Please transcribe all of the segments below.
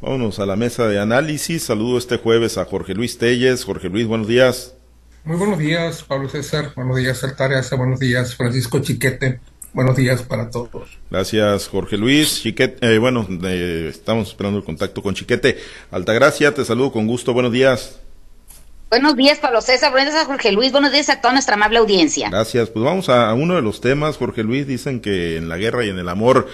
Vámonos a la mesa de análisis. Saludo este jueves a Jorge Luis Telles. Jorge Luis, buenos días. Muy buenos días, Pablo César. Buenos días, Altares. Buenos días, Francisco Chiquete. Buenos días para todos. Gracias, Jorge Luis. Chiquete, eh, bueno, eh, estamos esperando el contacto con Chiquete. Altagracia, te saludo con gusto. Buenos días. Buenos días, Pablo César. Buenos días, Jorge Luis. Buenos días a toda nuestra amable audiencia. Gracias. Pues vamos a uno de los temas, Jorge Luis. Dicen que en la guerra y en el amor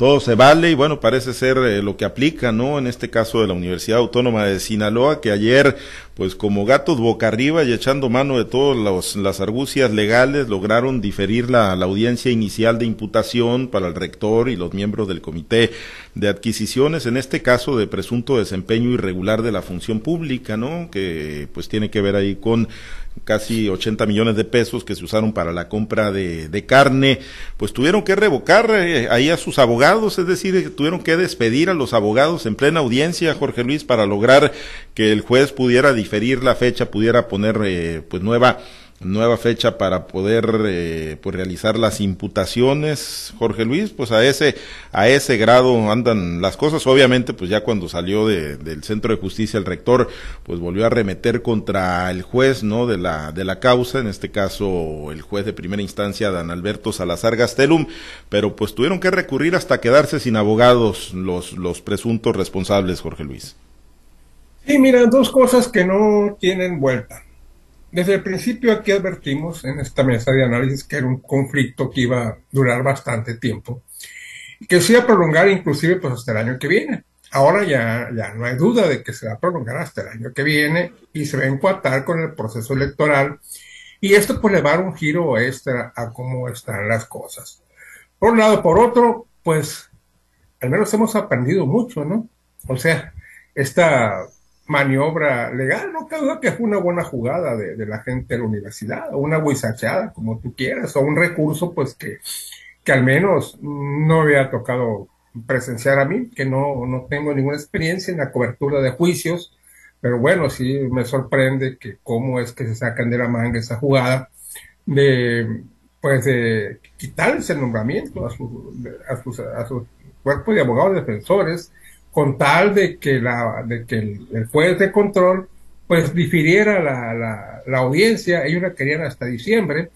todo se vale y bueno, parece ser eh, lo que aplica, ¿no? En este caso de la Universidad Autónoma de Sinaloa, que ayer, pues como gatos boca arriba y echando mano de todas las argucias legales, lograron diferir la, la, audiencia inicial de imputación para el rector y los miembros del comité de adquisiciones, en este caso de presunto desempeño irregular de la función pública, ¿no? Que pues tiene que ver ahí con casi 80 millones de pesos que se usaron para la compra de, de carne, pues tuvieron que revocar eh, ahí a sus abogados, es decir, tuvieron que despedir a los abogados en plena audiencia, Jorge Luis, para lograr que el juez pudiera diferir la fecha, pudiera poner eh, pues nueva nueva fecha para poder eh, pues realizar las imputaciones Jorge Luis pues a ese a ese grado andan las cosas. Obviamente pues ya cuando salió de, del centro de justicia el rector pues volvió a remeter contra el juez no de la de la causa en este caso el juez de primera instancia Dan Alberto Salazar Gastelum pero pues tuvieron que recurrir hasta quedarse sin abogados los los presuntos responsables Jorge Luis sí mira dos cosas que no tienen vuelta desde el principio aquí advertimos en esta mesa de análisis que era un conflicto que iba a durar bastante tiempo que se iba a prolongar inclusive pues hasta el año que viene. Ahora ya, ya no hay duda de que se va a prolongar hasta el año que viene y se va a encuadrar con el proceso electoral y esto pues le va a dar un giro extra a cómo están las cosas. Por un lado, por otro, pues al menos hemos aprendido mucho, ¿no? O sea, esta maniobra legal, no creo que fue una buena jugada de, la gente de la universidad, o una guisachada, como tú quieras, o un recurso pues que, que al menos no había tocado presenciar a mí, que no, no tengo ninguna experiencia en la cobertura de juicios, pero bueno, sí me sorprende que cómo es que se sacan de la manga esa jugada de pues de quitarles el nombramiento a a su, a su cuerpo de abogados defensores, con tal de que, la, de que el, juez de control pues difiriera la, la, la, audiencia, ellos la querían hasta diciembre,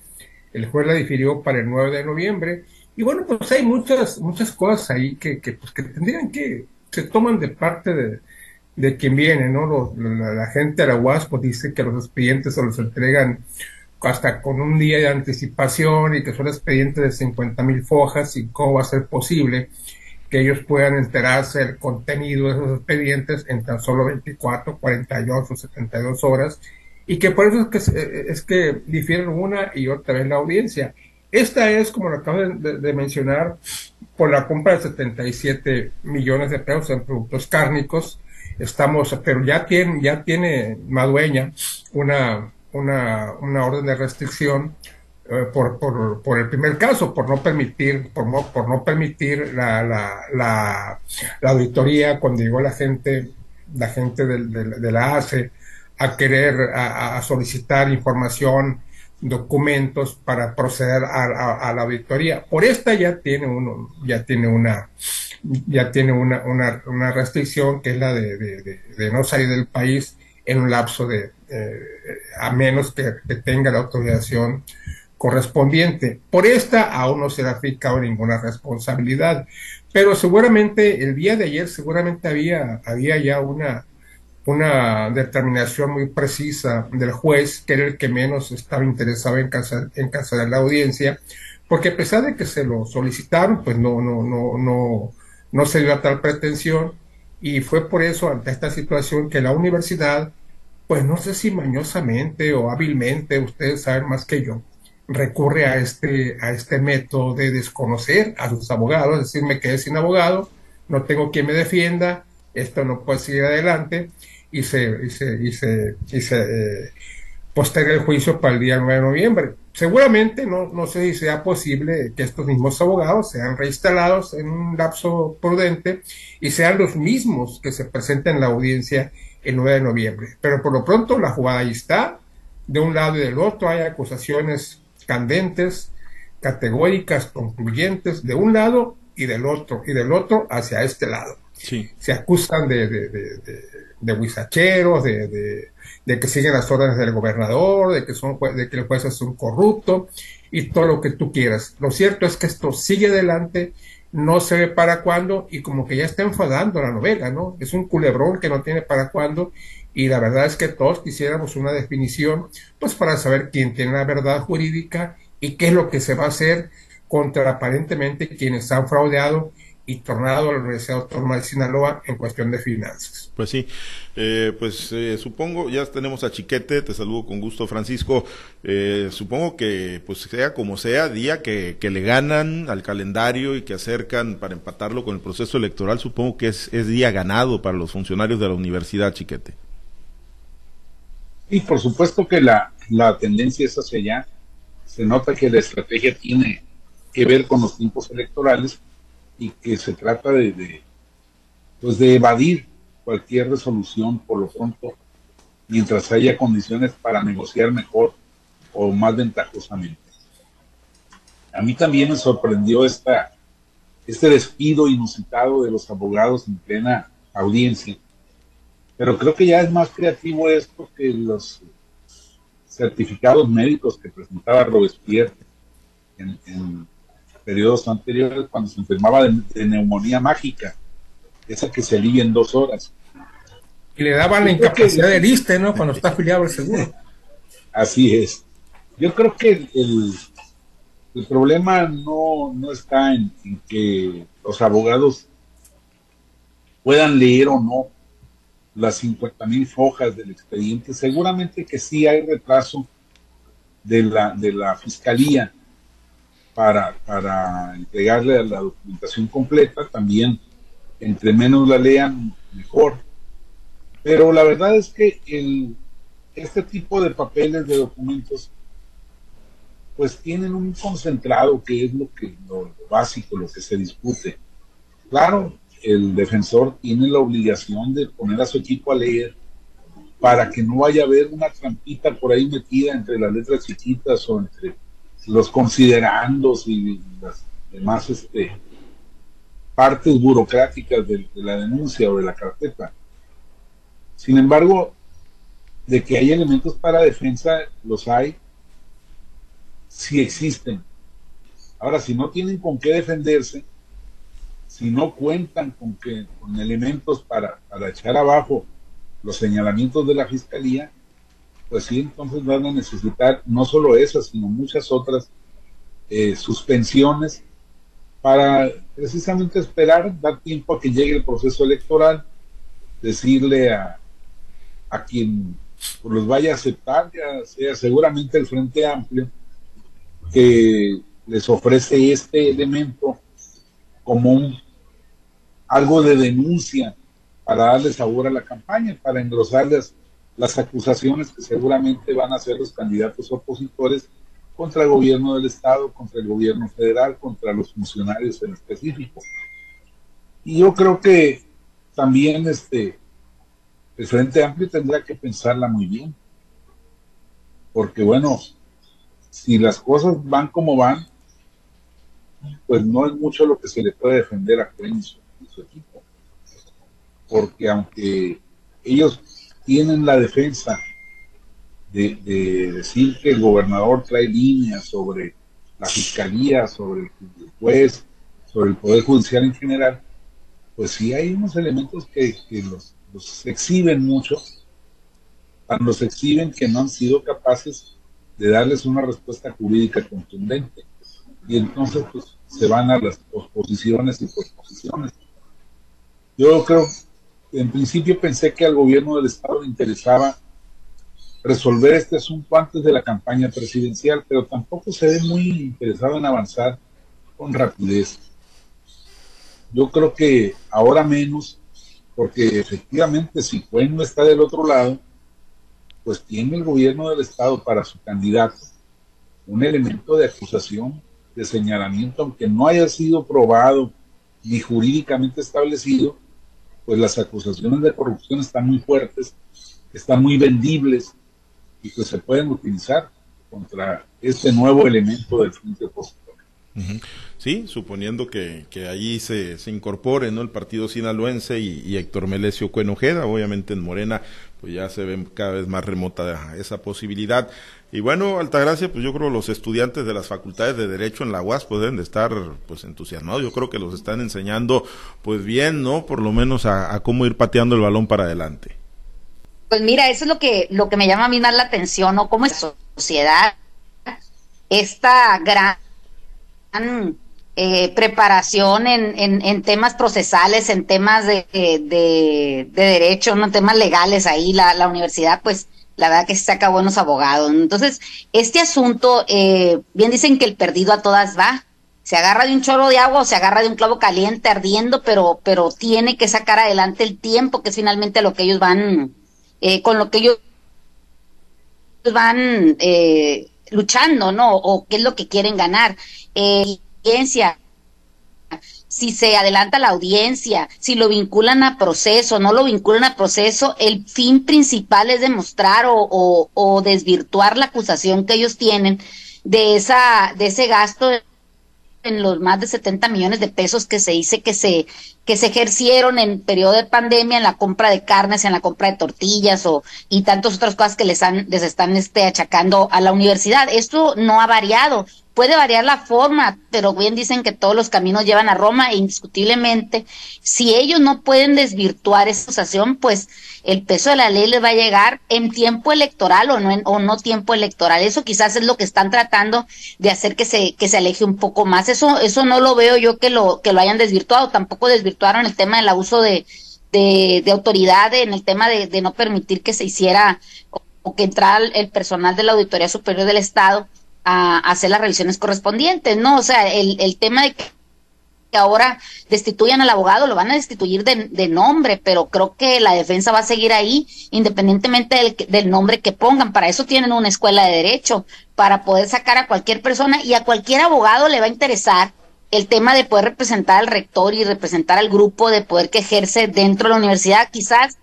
el juez la difirió para el 9 de noviembre, y bueno, pues hay muchas, muchas cosas ahí que, que, pues, que tendrían que, se toman de parte de, de quien viene, ¿no? la, gente de la UAS pues dice que los expedientes se los entregan hasta con un día de anticipación y que son expedientes de 50 mil fojas y cómo va a ser posible que ellos puedan enterarse del contenido de esos expedientes en tan solo 24, 48, 72 horas y que por eso es que, es que difieren una y otra vez la audiencia. Esta es, como lo acabo de, mencionar, por la compra de 77 millones de pesos en productos cárnicos. Estamos, pero ya tiene, ya tiene Madueña una, una, una orden de restricción por, por, por, el primer caso, por no permitir, por no, por no permitir la, la, la, la auditoría cuando llegó la gente, la gente de, de, la ACE a querer, a, solicitar información, documentos para proceder a, la auditoría. Por esta ya tiene uno, ya tiene una, ya tiene una, una, una restricción que es la de, de, de, no salir del país en un lapso de, eh, a menos que tenga la autorización correspondiente. Por esta aún no se le ha aplicado ninguna responsabilidad, pero seguramente el día de ayer seguramente había, había ya una, una determinación muy precisa del juez, que era el que menos estaba interesado en cancelar, en la audiencia, porque a pesar de que se lo solicitaron, pues no, no, no, no, no se dio a tal pretensión, y fue por eso, ante esta situación, que la universidad, pues no sé si mañosamente o hábilmente, ustedes saben más que yo, recurre a este, a este método de desconocer a sus abogados, es decir, me quedé sin abogado, no tengo quien me defienda, esto no puede seguir adelante, y se, y se, y se, y se eh, posterga el juicio para el día 9 de noviembre. Seguramente no, no sé si sea posible que estos mismos abogados sean reinstalados en un lapso prudente y sean los mismos que se presenten en la audiencia el 9 de noviembre. Pero por lo pronto la jugada ahí está. De un lado y del otro hay acusaciones candentes, categóricas, concluyentes, de un lado y del otro, y del otro hacia este lado. Se acusan de, de, de, de, huizacheros, de, de, que siguen las órdenes del gobernador, de que, son, de que el juez es un corrupto y todo lo que tú quieras. Lo cierto es que esto sigue adelante, no se ve para cuándo y como que ya está enfadando la novela, ¿no? Es un culebrón que no tiene para cuándo y la verdad es que todos quisiéramos una definición, pues para saber quién tiene la verdad jurídica y qué es lo que se va a hacer contra aparentemente quienes han fraudeado y tornado a la Universidad Autónoma de Sinaloa en cuestión de finanzas. Pues sí, eh, pues eh, supongo, ya tenemos a Chiquete, te saludo con gusto Francisco, eh, supongo que pues sea como sea, día que, que, le ganan al calendario y que acercan para empatarlo con el proceso electoral, supongo que es, es día ganado para los funcionarios de la universidad, Chiquete. Y por supuesto que la, la tendencia es hacia allá, se nota que la estrategia tiene que ver con los tiempos electorales y que se trata de, pues de evadir cualquier resolución por lo pronto mientras haya condiciones para negociar mejor o más ventajosamente. A mí también me sorprendió esta, este despido inusitado de los abogados en plena audiencia, pero creo que ya es más creativo esto que los certificados médicos que presentaba Robespierre en periodos anteriores cuando se enfermaba de, neumonía mágica, esa que se alivia en dos horas. Y le daban la incapacidad de liste, ¿no? Cuando está afiliado al seguro. Así es. Yo creo que el, el problema no, no está en, que los abogados puedan leer o no las 50 mil hojas del expediente. Seguramente que sí hay retraso de la, de la fiscalía para, para entregarle la documentación completa, también entre menos la lean, mejor. Pero la verdad es que el, este tipo de papeles, de documentos, pues tienen un concentrado que es lo que lo, básico, lo que se discute. Claro, el defensor tiene la obligación de poner a su equipo a leer para que no vaya a haber una trampita por ahí metida entre las letras chiquitas o entre los considerandos y las demás este, partes burocráticas de, la denuncia o de la carpeta. Sin embargo, de que hay elementos para defensa, los hay, si existen. Ahora, si no tienen con qué defenderse, si no cuentan con, que, con elementos para, para echar abajo los señalamientos de la fiscalía, pues sí, entonces van a necesitar no solo esas, sino muchas otras eh, suspensiones para precisamente esperar, dar tiempo a que llegue el proceso electoral, decirle a, a quien los vaya a aceptar, ya sea seguramente el Frente Amplio, que les ofrece este elemento como un, algo de denuncia para darle sabor a la campaña, para engrosarles las acusaciones que seguramente van a hacer los candidatos opositores contra el gobierno del Estado, contra el gobierno federal, contra los funcionarios en específico. Y yo creo que también este, el Frente Amplio tendrá que pensarla muy bien, porque bueno, si las cosas van como van, pues no es mucho lo que se le puede defender a Clen su equipo, porque aunque ellos tienen la defensa de, decir que el gobernador trae líneas sobre la fiscalía, sobre el juez, sobre el Poder Judicial en general, pues sí hay unos elementos que, los, exhiben mucho, los exhiben que no han sido capaces de darles una respuesta jurídica contundente. Y entonces pues, se van a las oposiciones y posposiciones. Yo creo en principio pensé que al gobierno del Estado le interesaba resolver este asunto antes de la campaña presidencial, pero tampoco se ve muy interesado en avanzar con rapidez. Yo creo que ahora menos, porque efectivamente si Cuen no está del otro lado, pues tiene el gobierno del Estado para su candidato un elemento de acusación, de señalamiento, aunque no haya sido probado ni jurídicamente establecido, pues las acusaciones de corrupción están muy fuertes, están muy vendibles y pues se pueden utilizar contra este nuevo elemento del frente opositor. Sí, suponiendo que, que ahí se, se incorpore ¿no? el partido sinaloense y, Héctor Melesio Cuenojeda, obviamente en Morena, pues ya se ve cada vez más remota esa posibilidad. Y bueno, Altagracia, pues yo creo los estudiantes de las facultades de Derecho en la UAS pues deben de estar pues entusiasmados. Yo creo que los están enseñando pues bien, ¿no? Por lo menos a, cómo ir pateando el balón para adelante. Pues mira, eso es lo que, lo que me llama a mí más la atención, ¿no? Cómo es sociedad, esta gran eh, preparación en, en, en, temas procesales, en temas de, de, derecho, ¿no? en temas legales ahí, la, la universidad, pues la verdad que se saca buenos abogados. Entonces, este asunto, eh, bien dicen que el perdido a todas va. Se agarra de un chorro de agua o se agarra de un clavo caliente ardiendo, pero, pero tiene que sacar adelante el tiempo, que es finalmente lo que ellos van, eh, con lo que ellos van eh, luchando, ¿no? O qué es lo que quieren ganar. Eh, si se adelanta la audiencia, si lo vinculan a proceso, no lo vinculan a proceso, el fin principal es demostrar o, desvirtuar la acusación que ellos tienen de esa de ese gasto en los más de 70 millones de pesos que se dice que se que se ejercieron en periodo de pandemia en la compra de carnes, en la compra de tortillas o y tantas otras cosas que les han les están este achacando a la universidad. Esto no ha variado. Puede variar la forma, pero bien dicen que todos los caminos llevan a Roma e indiscutiblemente, si ellos no pueden desvirtuar esa acusación, pues el peso de la ley les va a llegar en tiempo electoral o no en, o no tiempo electoral. Eso quizás es lo que están tratando de hacer que se que se aleje un poco más. Eso eso no lo veo yo que lo que lo hayan desvirtuado, tampoco desvirtuaron el tema del abuso de de, de autoridad en el tema de, de no permitir que se hiciera o que entrara el personal de la Auditoría Superior del Estado a, hacer las revisiones correspondientes, ¿no? O sea, el, el tema de que ahora destituyan al abogado, lo van a destituir de, de, nombre, pero creo que la defensa va a seguir ahí independientemente del, del, nombre que pongan. Para eso tienen una escuela de derecho, para poder sacar a cualquier persona y a cualquier abogado le va a interesar el tema de poder representar al rector y representar al grupo, de poder que ejerce dentro de la universidad, quizás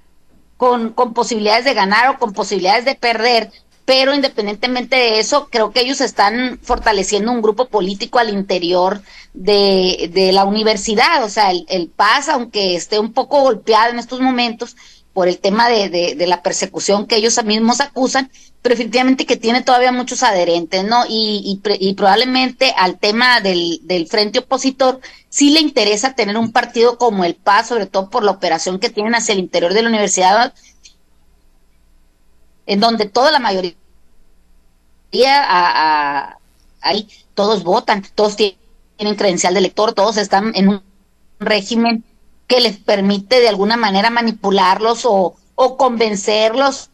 con, con posibilidades de ganar o con posibilidades de perder, pero independientemente de eso, creo que ellos están fortaleciendo un grupo político al interior de, la universidad. O sea, el, el, PAS, aunque esté un poco golpeado en estos momentos por el tema de, de, de, la persecución que ellos mismos acusan, pero definitivamente que tiene todavía muchos adherentes, ¿no? Y, y, y probablemente al tema del, del frente opositor sí le interesa tener un partido como el PAS, sobre todo por la operación que tienen hacia el interior de la universidad, en donde toda la mayoría a, ahí todos votan, todos tienen credencial de elector, todos están en un régimen que les permite de alguna manera manipularlos o, o convencerlos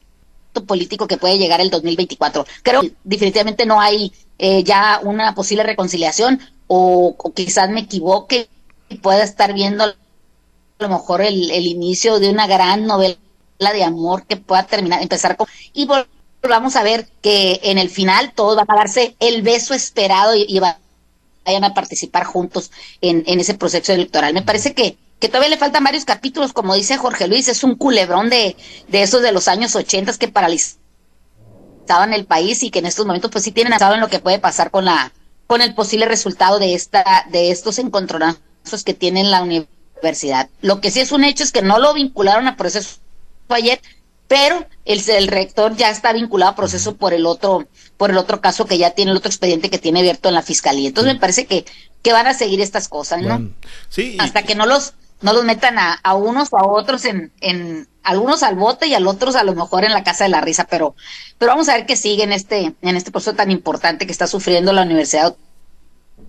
político que puede llegar el 2024. Creo que definitivamente no hay eh, ya una posible reconciliación o, o, quizás me equivoque y pueda estar viendo a lo mejor el, el inicio de una gran novela de amor que pueda terminar, empezar con... Y vamos a ver que en el final todos van a darse el beso esperado y, vayan a participar juntos en, ese proceso electoral. Me parece que, que todavía le faltan varios capítulos, como dice Jorge Luis, es un culebrón de, de esos de los años ochentas que paralizaban el país y que en estos momentos pues sí tienen asado en lo que puede pasar con la con el posible resultado de esta de estos encontronazos que tiene la universidad. Lo que sí es un hecho es que no lo vincularon a proceso ayer, pero el, el, rector ya está vinculado a proceso por el otro por el otro caso que ya tiene el otro expediente que tiene abierto en la fiscalía. Entonces me parece que, que van a seguir estas cosas, ¿no? sí. Hasta que no los no los metan a, a unos o a otros en, en algunos al bote y a otros a lo mejor en la casa de la risa, pero pero vamos a ver qué sigue en este en este proceso tan importante que está sufriendo la Universidad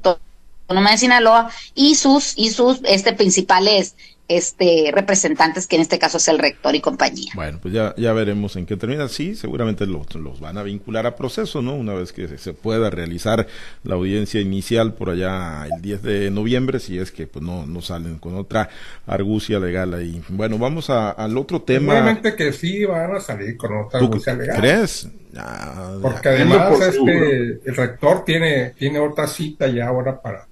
Autónoma de Sinaloa y sus y sus este principales este representantes que en este caso es el rector y compañía. Bueno, pues ya, ya veremos en qué termina. Sí, seguramente los, los van a vincular a proceso, ¿no? Una vez que se pueda realizar la audiencia inicial por allá el 10 de noviembre, si es que pues no, no salen con otra argucia legal ahí. Bueno, vamos a, al otro tema. Seguramente que sí van a salir con otra argucia legal. ¿Crees? Porque además este, el rector tiene, tiene otra cita ya ahora para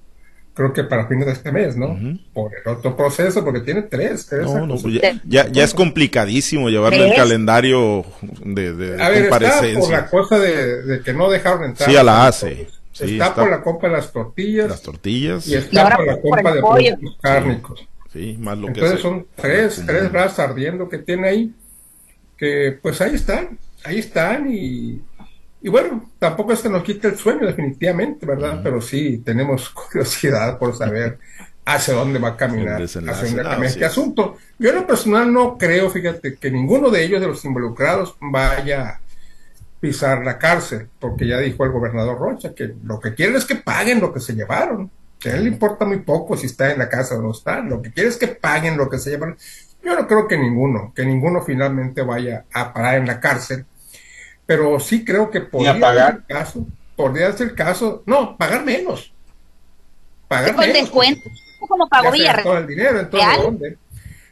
creo que para fines de este mes, ¿no? Por el otro proceso, porque tiene tres. tres no, no, pues ya, ya, es complicadísimo llevarle el calendario de, de, a ver, Está por la cosa de, de, que no dejaron entrar. Sí, a la ACE. está, por la compra de las tortillas. Las tortillas. Y está por la compra de productos cárnicos. Sí, más lo Entonces son tres, tres brazos ardiendo que tiene ahí, que pues ahí están, ahí están y, y bueno, tampoco es que nos quite el sueño definitivamente, ¿verdad? Pero sí tenemos curiosidad por saber hacia dónde va a caminar, hacia dónde va a caminar este asunto. Yo en lo personal no creo, fíjate, que ninguno de ellos, de los involucrados, vaya a pisar la cárcel, porque ya dijo el gobernador Rocha que lo que quieren es que paguen lo que se llevaron. Que a él le importa muy poco si está en la casa o no está. Lo que quiere es que paguen lo que se llevaron. Yo no creo que ninguno, que ninguno finalmente vaya a parar en la cárcel. Pero sí creo que podría pagar? ser el caso. Podría ser el caso. No, pagar menos. Pagar con menos. descuento como pagó Villarreal. el dinero, entonces,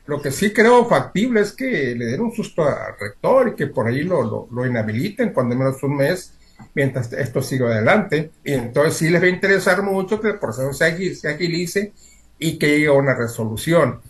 Lo que sí creo factible es que le den un susto al rector y que por ahí lo, lo, inhabiliten cuando menos un mes mientras esto siga adelante. Y entonces sí les va a interesar mucho que el proceso se, se agilice y que llegue a una resolución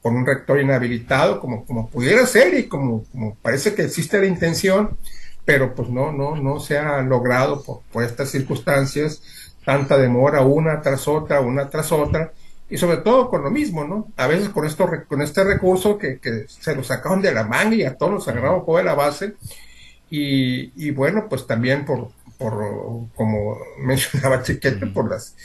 con un rector inhabilitado, como, como pudiera ser y como, como parece que existe la intención, pero pues no, no, no se ha logrado por, por estas circunstancias, tanta demora una tras otra, una tras otra, y sobre todo con lo mismo, ¿no? A veces con, esto, con este recurso que, que se lo sacaron de la manga y a todos nos agarraron de la base. Y, y, bueno, pues también por, por como mencionaba Chiquete, por, las,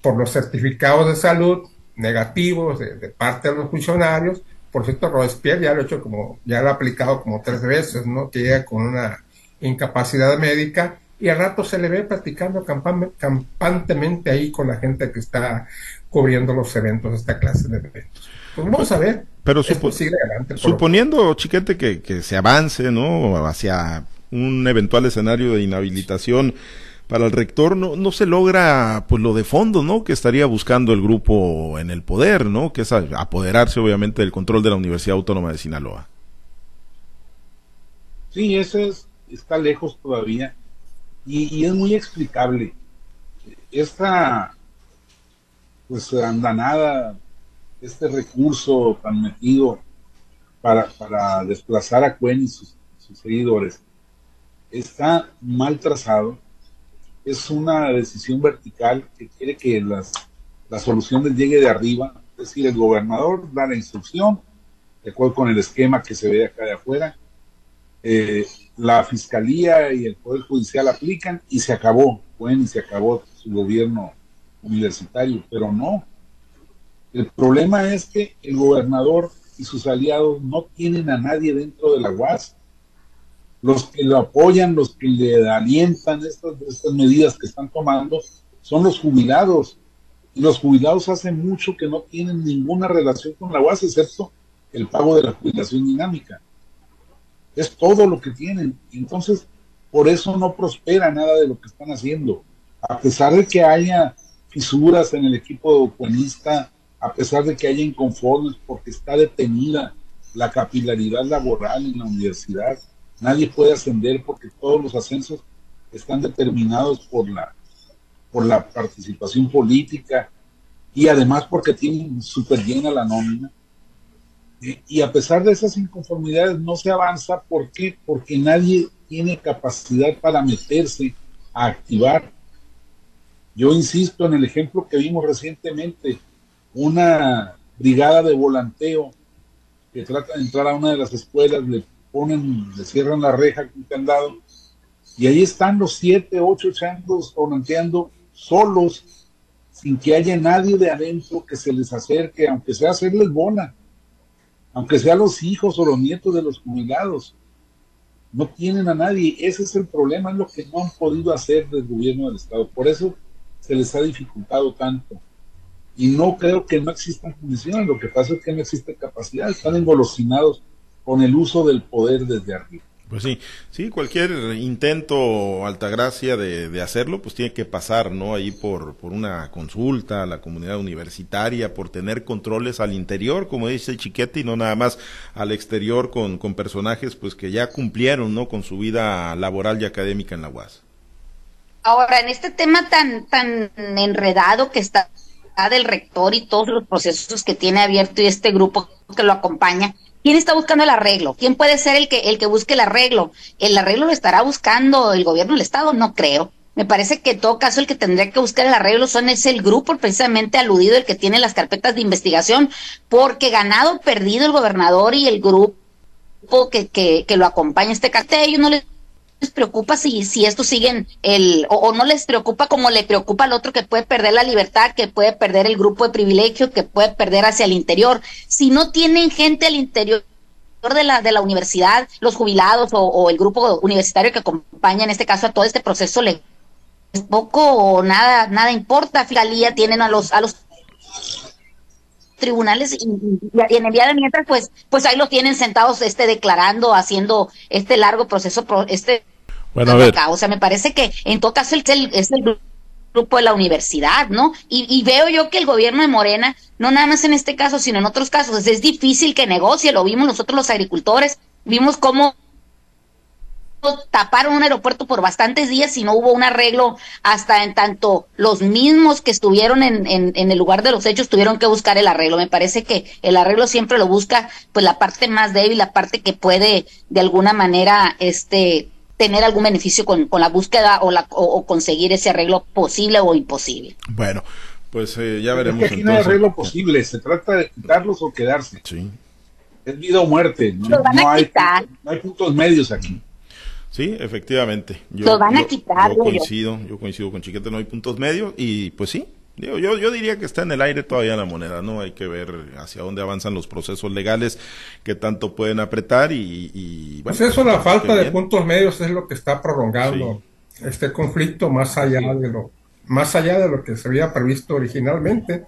por los certificados de salud negativos de, de, parte de los funcionarios. Por cierto, Robespierre ya lo ha hecho como, ya lo ha aplicado como tres veces, ¿no? Que llega con una incapacidad médica y al rato se le ve practicando campantemente ahí con la gente que está cubriendo los eventos, esta clase de eventos. Pues vamos a ver. Pero suponiendo, Chiquete, que, que se avance, ¿no? Hacia un eventual escenario de inhabilitación para el rector, no, no se logra pues lo de fondo, ¿no? Que estaría buscando el grupo en el poder, ¿no? Que es apoderarse obviamente del control de la Universidad Autónoma de Sinaloa. Sí, ese es, está lejos todavía y, es muy explicable. Esta pues andanada, este recurso tan metido para, para desplazar a Cuen y sus, seguidores, está mal trazado. Es una decisión vertical que quiere que las, la solución les llegue de arriba. Es decir, el gobernador da la instrucción, de acuerdo con el esquema que se ve acá de afuera. Eh, la fiscalía y el poder judicial aplican y se acabó. Cuen y se acabó su gobierno universitario, pero no. El problema es que el gobernador y sus aliados no tienen a nadie dentro de la UAS. Los que lo apoyan, los que le alientan estas, estas medidas que están tomando, son los jubilados. Y los jubilados hace mucho que no tienen ninguna relación con la UAS, excepto el pago de la jubilación dinámica. Es todo lo que tienen. Entonces, por eso no prospera nada de lo que están haciendo. A pesar de que haya fisuras en el equipo cuenista, a pesar de que haya inconformes porque está detenida la capilaridad laboral en la universidad. Nadie puede ascender porque todos los ascensos están determinados por la, por la participación política y además porque tienen súper llena la nómina. Y, a pesar de esas inconformidades no se avanza. ¿Por qué? Porque nadie tiene capacidad para meterse a activar yo insisto en el ejemplo que vimos recientemente, una brigada de volanteo que trata de entrar a una de las escuelas, le ponen, le cierran la reja con candado, y ahí están los siete, ocho changos volanteando solos, sin que haya nadie de adentro que se les acerque, aunque sea hacerles bola, aunque sea los hijos o los nietos de los jubilados. No tienen a nadie. Ese es el problema, es lo que no han podido hacer del gobierno del Estado. Por eso se les ha dificultado tanto. Y no creo que no existan condiciones, lo que pasa es que no existe capacidad, están engolosinados con el uso del poder desde arriba. Pues sí, sí, cualquier intento, Altagracia, de, de hacerlo, pues tiene que pasar, ¿no? Ahí por, por una consulta a la comunidad universitaria, por tener controles al interior, como dice Chiquete, y no nada más al exterior con, con personajes, pues que ya cumplieron, ¿no? Con su vida laboral y académica en la UAS. Ahora, en este tema tan, tan enredado que está del rector y todos los procesos que tiene abierto y este grupo que lo acompaña, ¿quién está buscando el arreglo? ¿Quién puede ser el que, el que busque el arreglo? ¿El arreglo lo estará buscando el gobierno del Estado? No creo. Me parece que en todo caso el que tendría que buscar el arreglo son es el grupo precisamente aludido, el que tiene las carpetas de investigación, porque ganado, perdido el gobernador y el grupo que, que, que lo acompaña este cartel, no les preocupa si, si esto siguen el, o, no les preocupa como le preocupa al otro que puede perder la libertad, que puede perder el grupo de privilegio, que puede perder hacia el interior. Si no tienen gente al interior de la, de la universidad, los jubilados o, o el grupo universitario que acompaña en este caso a todo este proceso le poco o nada, nada importa. Fiscalía tienen a los, a los tribunales y, y, en el día de mientras pues pues ahí los tienen sentados este declarando haciendo este largo proceso este bueno, a ver. o sea me parece que en todo caso es el, es el grupo de la universidad no y, y, veo yo que el gobierno de Morena no nada más en este caso sino en otros casos es difícil que negocie lo vimos nosotros los agricultores vimos cómo taparon un aeropuerto por bastantes días y no hubo un arreglo hasta en tanto los mismos que estuvieron en, en, en, el lugar de los hechos tuvieron que buscar el arreglo. Me parece que el arreglo siempre lo busca pues la parte más débil, la parte que puede de alguna manera este tener algún beneficio con, con la búsqueda o, la, o, o, conseguir ese arreglo posible o imposible. Bueno, pues eh, ya veremos. Es que aquí no hay arreglo posible, se trata de quitarlos o quedarse. Sí. Es vida o muerte, hay, no hay puntos medios aquí. Sí, efectivamente. Yo, Lo van a yo- quitar, Yo yo. coincido, yo coincido con Chiquete, no hay puntos medios y pues sí. Digo, yo, yo diría que está en el aire todavía la moneda, ¿no? Hay que ver hacia dónde avanzan los procesos legales, qué tanto pueden apretar y... y bueno, Pues eso, la falta de bien. puntos medios es lo que está prolongando este conflicto más allá de lo más allá de lo que se había previsto originalmente.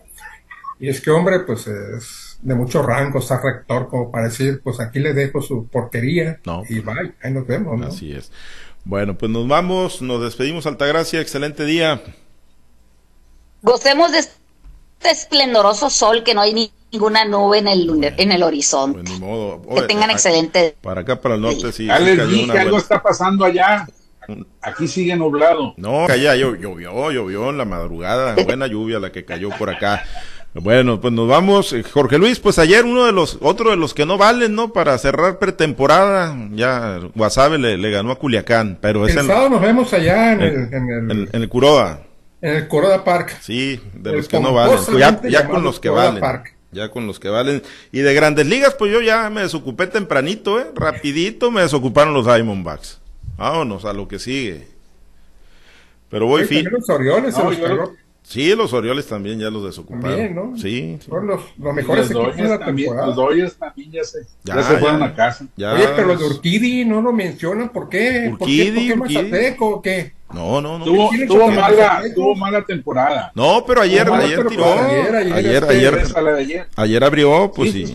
Y es que, hombre, pues es de mucho rango, está rector como para decir, pues aquí le dejo su porquería No. y bye, ahí nos vemos, ¿no? Así es. Bueno, pues nos vamos, nos despedimos, Altagracia, excelente día. Gocemos de este esplendoroso sol que no hay ni- ninguna nube en el, en el horizonte. Pues ni modo. que tengan a- excelente. Para acá, para el norte, sí. Ya sí les dije, algo buena- está pasando allá. Aquí sigue nublado. No, que allá llo- llovió, llovió en la madrugada, buena lluvia la que cayó por acá. Bueno, pues nos vamos. Eh, Jorge Luis, pues ayer uno de los, otro de los que no valen, ¿no? Para cerrar pretemporada, ya Guasave le, le ganó a Culiacán, pero es El en, sábado nos vemos allá en el, en el, en- en el Curoda. en el Coroda Park. Sí, de El los que no valen. Ya, ya con los que Curoda valen. Park. Ya con los que valen. Y de grandes ligas, pues yo ya me desocupé tempranito, ¿eh? Rapidito me desocuparon los Diamondbacks. Vámonos a lo que sigue. Pero voy Oye, fin. los Orioles se No, los yo-. Sí, los Orioles también ya los desocuparon. También, ¿no? Sí, sí. Fueron los, los mejores los equipos de Dodgers la también, temporada. los Dodgers también ya se, Ya, ya se fueron ya. a casa. Ya, Oye, pero los de Urquidi no lo mencionan, ¿por qué? ¿Por qué, Urquidi, ¿por qué Urquidi. Mazateco o qué? No, no, no. Tuvo, tuvo mala, tuvo mala temporada. No, pero ayer, ayer pero tiró. ayer, ayer, Ayer, ayer, ayer. ayer abrió, pues Sí.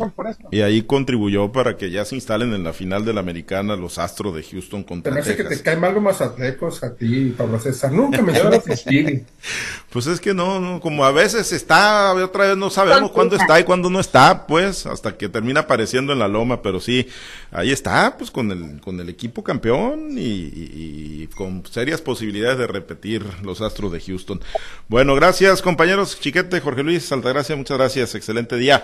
Y ahí contribuyó para que ya se instalen en la final de la americana los Astros de Houston Te contra me hace que Texas. te caen mal los mazatecos a ti, Pablo César. Nunca mencionas a Urquidi. Pues es que no, no, como a veces está, otra vez no sabemos cuándo está y cuándo no está, pues, hasta que termina apareciendo en la loma, pero sí, ahí está, pues con el, con el equipo campeón y, y- y con serias posibilidades de repetir los Astros de Houston. Bueno, gracias compañeros, Chiquete, Jorge Luis, Altagracia, muchas gracias, excelente día.